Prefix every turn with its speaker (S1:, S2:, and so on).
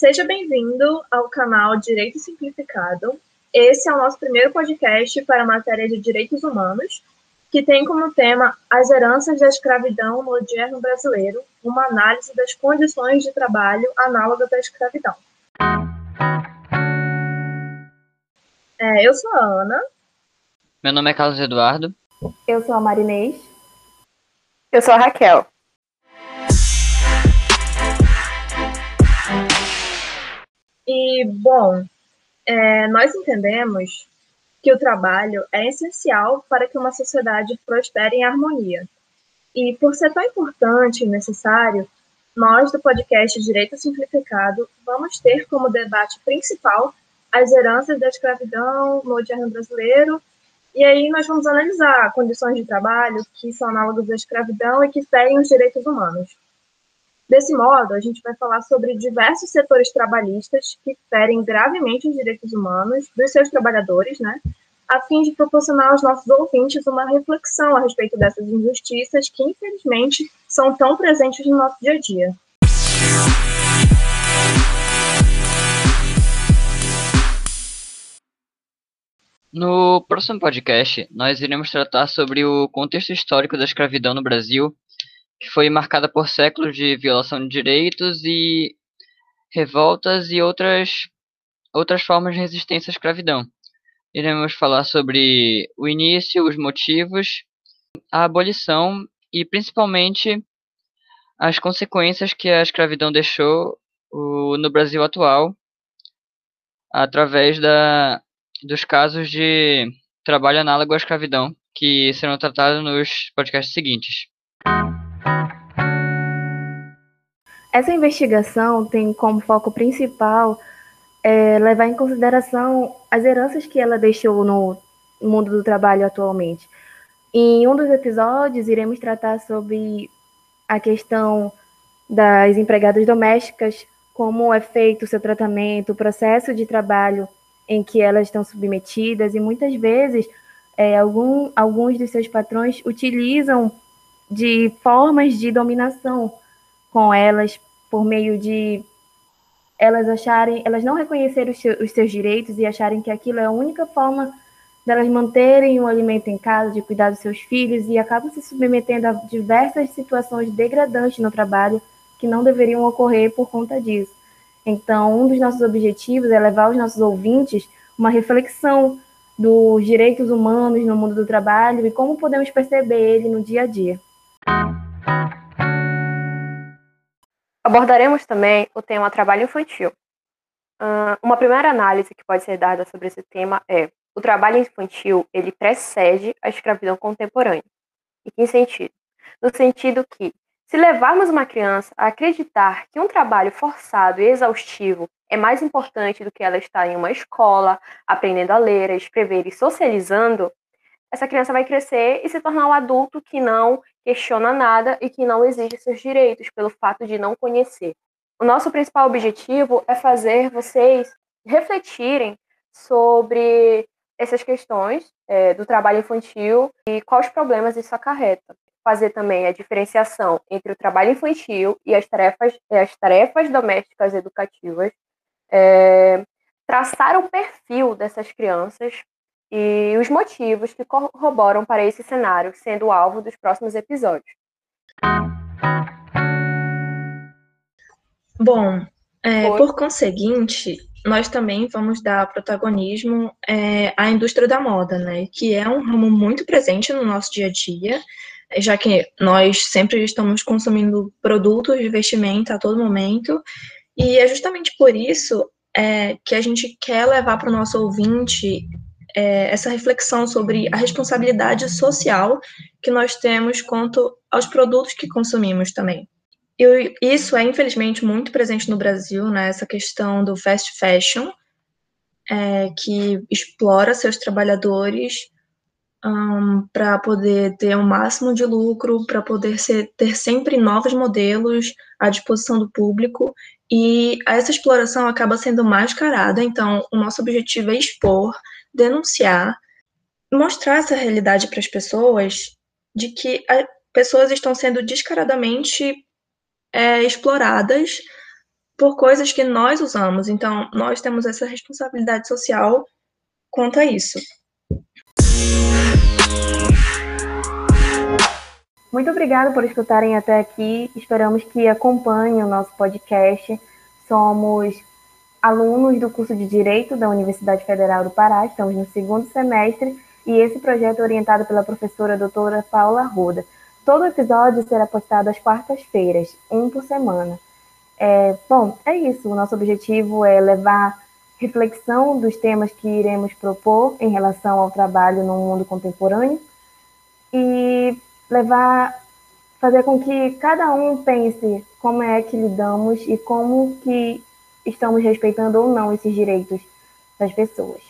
S1: seja bem-vindo ao canal Direito Simplificado. Esse é o nosso primeiro podcast para a matéria de direitos humanos, que tem como tema as heranças da escravidão no odierno brasileiro, uma análise das condições de trabalho análogas à escravidão. É, eu sou a Ana.
S2: Meu nome é Carlos Eduardo.
S3: Eu sou a Marinês.
S4: Eu sou a Raquel.
S1: E, bom, é, nós entendemos que o trabalho é essencial para que uma sociedade prospere em harmonia. E, por ser tão importante e necessário, nós, do podcast Direito Simplificado, vamos ter como debate principal as heranças da escravidão no odierno brasileiro, e aí nós vamos analisar condições de trabalho que são análogas à escravidão e que ferem os direitos humanos. Desse modo, a gente vai falar sobre diversos setores trabalhistas que ferem gravemente os direitos humanos dos seus trabalhadores, né, a fim de proporcionar aos nossos ouvintes uma reflexão a respeito dessas injustiças que, infelizmente, são tão presentes no nosso dia a dia.
S2: No próximo podcast, nós iremos tratar sobre o contexto histórico da escravidão no Brasil que foi marcada por séculos de violação de direitos e revoltas e outras, outras formas de resistência à escravidão. Iremos falar sobre o início, os motivos, a abolição e principalmente as consequências que a escravidão deixou no Brasil atual através da, dos casos de trabalho análogo à escravidão que serão tratados nos podcasts seguintes.
S3: Essa investigação tem como foco principal é, levar em consideração as heranças que ela deixou no mundo do trabalho atualmente. Em um dos episódios, iremos tratar sobre a questão das empregadas domésticas, como é feito o seu tratamento, o processo de trabalho em que elas estão submetidas, e muitas vezes é, algum, alguns dos seus patrões utilizam de formas de dominação com elas por meio de elas acharem, elas não reconhecerem os, seus direitos e acharem que aquilo é a única forma delas manterem o alimento em casa, de cuidar dos seus filhos e acabam se submetendo a diversas situações degradantes no trabalho que não deveriam ocorrer por conta disso. Então, um dos nossos objetivos é levar os nossos ouvintes uma reflexão dos direitos humanos no mundo do trabalho e como podemos perceber ele no dia a dia.
S4: Abordaremos também o tema trabalho infantil. uma primeira análise que pode ser dada sobre esse tema é o trabalho infantil ele precede a escravidão contemporânea. Em que sentido? No sentido que, se levarmos uma criança a acreditar que um trabalho forçado e exaustivo é mais importante do que ela estar em uma escola, aprendendo a ler, a escrever e socializando, essa criança vai crescer e se tornar um adulto que não questiona nada e que não exige seus direitos pelo fato de não conhecer. O nosso principal objetivo é fazer vocês refletirem sobre essas questões é, do trabalho infantil e quais problemas isso acarreta. Fazer também a diferenciação entre o trabalho infantil e as tarefas, as tarefas domésticas educativas, é, traçar o perfil dessas crianças e os motivos que corroboram para esse cenário, sendo o alvo dos próximos episódios.
S1: Bom, é, por conseguinte, nós também vamos dar protagonismo é, à indústria da moda, né? Que é um ramo muito presente no nosso dia a dia, já que nós sempre estamos consumindo produtos de vestimenta a todo momento, e é justamente por isso é, que a gente quer levar para o nosso ouvinte é, essa reflexão sobre a responsabilidade social que nós temos quanto aos produtos que consumimos também. E isso é, infelizmente, muito presente no Brasil, né, essa questão do fast fashion, é, que explora seus trabalhadores um, para poder ter o um máximo de lucro, para poder ser, ter sempre novos modelos à disposição do público, e essa exploração acaba sendo mascarada, então o nosso objetivo é expor denunciar, mostrar essa realidade para as pessoas de que pessoas estão sendo descaradamente é, exploradas por coisas que nós usamos. Então, nós temos essa responsabilidade social quanto a isso.
S3: Muito obrigada por escutarem até aqui. Esperamos que acompanhem o nosso podcast. Somos alunos do curso de Direito da Universidade Federal do Pará, estamos no segundo semestre, e esse projeto é orientado pela professora doutora Paula Ruda. Todo episódio será postado às quartas-feiras, um por semana. É, bom, é isso. O nosso objetivo é levar reflexão dos temas que iremos propor em relação ao trabalho no mundo contemporâneo e levar, fazer com que cada um pense como é que lidamos e como que estamos respeitando ou não esses direitos das pessoas.